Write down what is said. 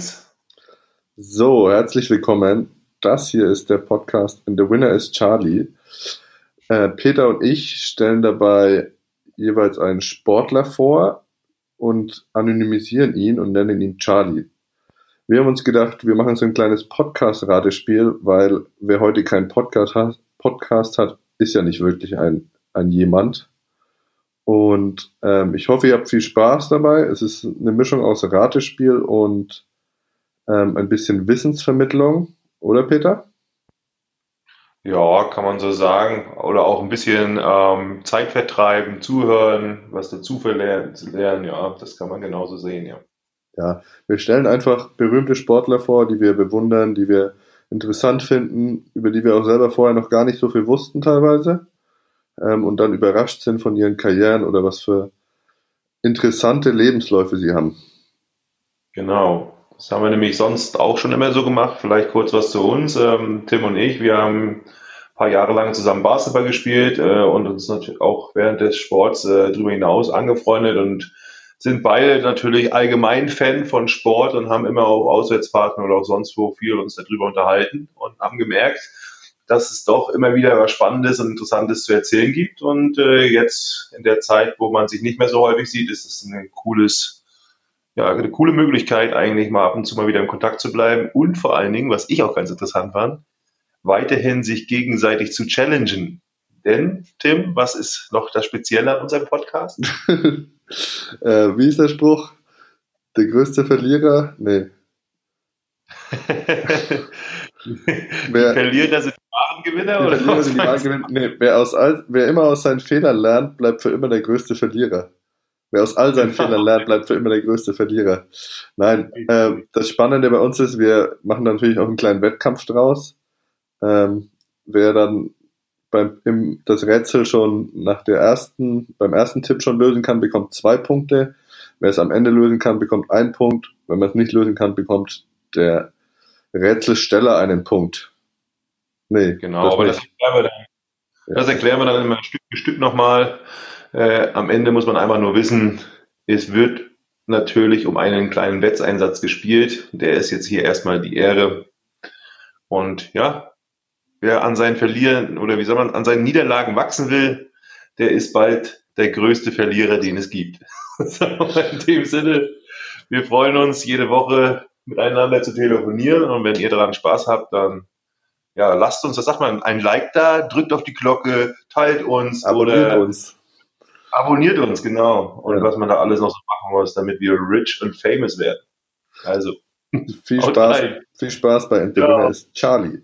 1. So, herzlich willkommen. Das hier ist der Podcast and the Winner is Charlie. Äh, Peter und ich stellen dabei jeweils einen Sportler vor und anonymisieren ihn und nennen ihn Charlie. Wir haben uns gedacht, wir machen so ein kleines Podcast-Ratespiel, weil wer heute keinen Podcast hat, Podcast hat, ist ja nicht wirklich ein, ein jemand. Und ähm, ich hoffe, ihr habt viel Spaß dabei. Es ist eine Mischung aus Ratespiel und ähm, ein bisschen Wissensvermittlung, oder Peter? Ja, kann man so sagen. Oder auch ein bisschen ähm, Zeit vertreiben, zuhören, was dazu lernen. Ja, das kann man genauso sehen, ja. Ja, wir stellen einfach berühmte Sportler vor, die wir bewundern, die wir interessant finden, über die wir auch selber vorher noch gar nicht so viel wussten teilweise ähm, und dann überrascht sind von ihren Karrieren oder was für interessante Lebensläufe sie haben. Genau. Das haben wir nämlich sonst auch schon immer so gemacht. Vielleicht kurz was zu uns. Ähm, Tim und ich, wir haben ein paar Jahre lang zusammen Basketball gespielt äh, und uns natürlich auch während des Sports äh, darüber hinaus angefreundet und sind beide natürlich allgemein Fan von Sport und haben immer auf Auswärtsfahrten oder auch sonst wo viel uns darüber unterhalten und haben gemerkt, dass es doch immer wieder was Spannendes und Interessantes zu erzählen gibt. Und äh, jetzt in der Zeit, wo man sich nicht mehr so häufig sieht, ist es ein cooles, ja, eine coole Möglichkeit, eigentlich mal ab und zu mal wieder in Kontakt zu bleiben. Und vor allen Dingen, was ich auch ganz interessant fand, weiterhin sich gegenseitig zu challengen. Denn, Tim, was ist noch das Spezielle an unserem Podcast? äh, wie ist der Spruch? Der größte Verlierer? Nee. wer, Verlierer sind wahren Gewinner? Oder Verlierer sind die wahren Gewinner. Nee, wer, aus wer immer aus seinen Fehlern lernt, bleibt für immer der größte Verlierer. Wer aus all seinen Fehlern lernt, bleibt für immer der größte Verlierer. Nein, äh, das Spannende bei uns ist, wir machen natürlich auch einen kleinen Wettkampf draus. Ähm, wer dann beim, im, das Rätsel schon nach der ersten, beim ersten Tipp schon lösen kann, bekommt zwei Punkte. Wer es am Ende lösen kann, bekommt einen Punkt. Wenn man es nicht lösen kann, bekommt der Rätselsteller einen Punkt. Nee, genau, aber das erklären, wir dann, das erklären wir dann immer Stück für Stück nochmal. Äh, am Ende muss man einfach nur wissen, es wird natürlich um einen kleinen Wetzeinsatz gespielt. Der ist jetzt hier erstmal die Ehre. Und ja, wer an seinen Verlieren oder wie soll man an seinen Niederlagen wachsen will, der ist bald der größte Verlierer, den es gibt. in dem Sinne, wir freuen uns jede Woche miteinander zu telefonieren und wenn ihr daran Spaß habt, dann ja, lasst uns, das sagt man, ein Like da, drückt auf die Glocke, teilt uns abonniert oder uns. Abonniert uns, genau. Und ja. was man da alles noch so machen muss, damit wir rich und famous werden. Also. Viel Spaß, viel Spaß bei Interview ist Charlie.